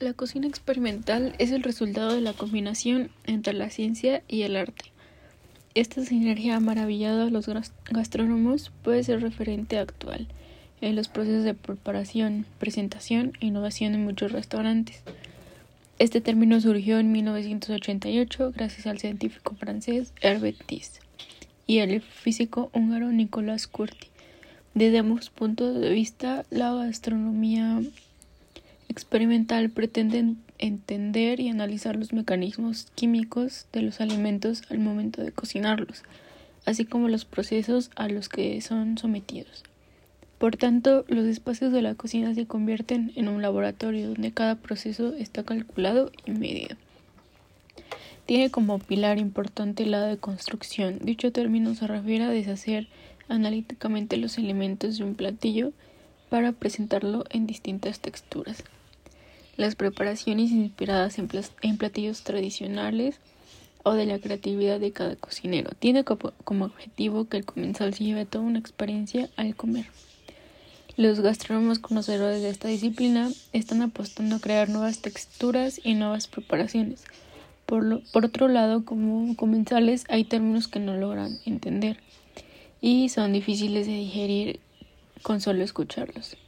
La cocina experimental es el resultado de la combinación entre la ciencia y el arte. Esta sinergia maravillada a los gastrónomos puede ser referente actual en los procesos de preparación, presentación e innovación en muchos restaurantes. Este término surgió en 1988 gracias al científico francés Herbert Diess y al físico húngaro Nicolas Curti. Desde ambos puntos de vista, la gastronomía experimental pretende entender y analizar los mecanismos químicos de los alimentos al momento de cocinarlos, así como los procesos a los que son sometidos. Por tanto, los espacios de la cocina se convierten en un laboratorio donde cada proceso está calculado y medido. Tiene como pilar importante la de construcción. Dicho término se refiere a deshacer analíticamente los elementos de un platillo para presentarlo en distintas texturas. Las preparaciones inspiradas en, platillos tradicionales o de la creatividad de cada cocinero tiene como objetivo que el comensal se lleve toda una experiencia al comer. Los gastrónomos conocedores de esta disciplina están apostando a crear nuevas texturas y nuevas preparaciones. Por, por otro lado, como comensales hay términos que no logran entender y son difíciles de digerir con solo escucharlos.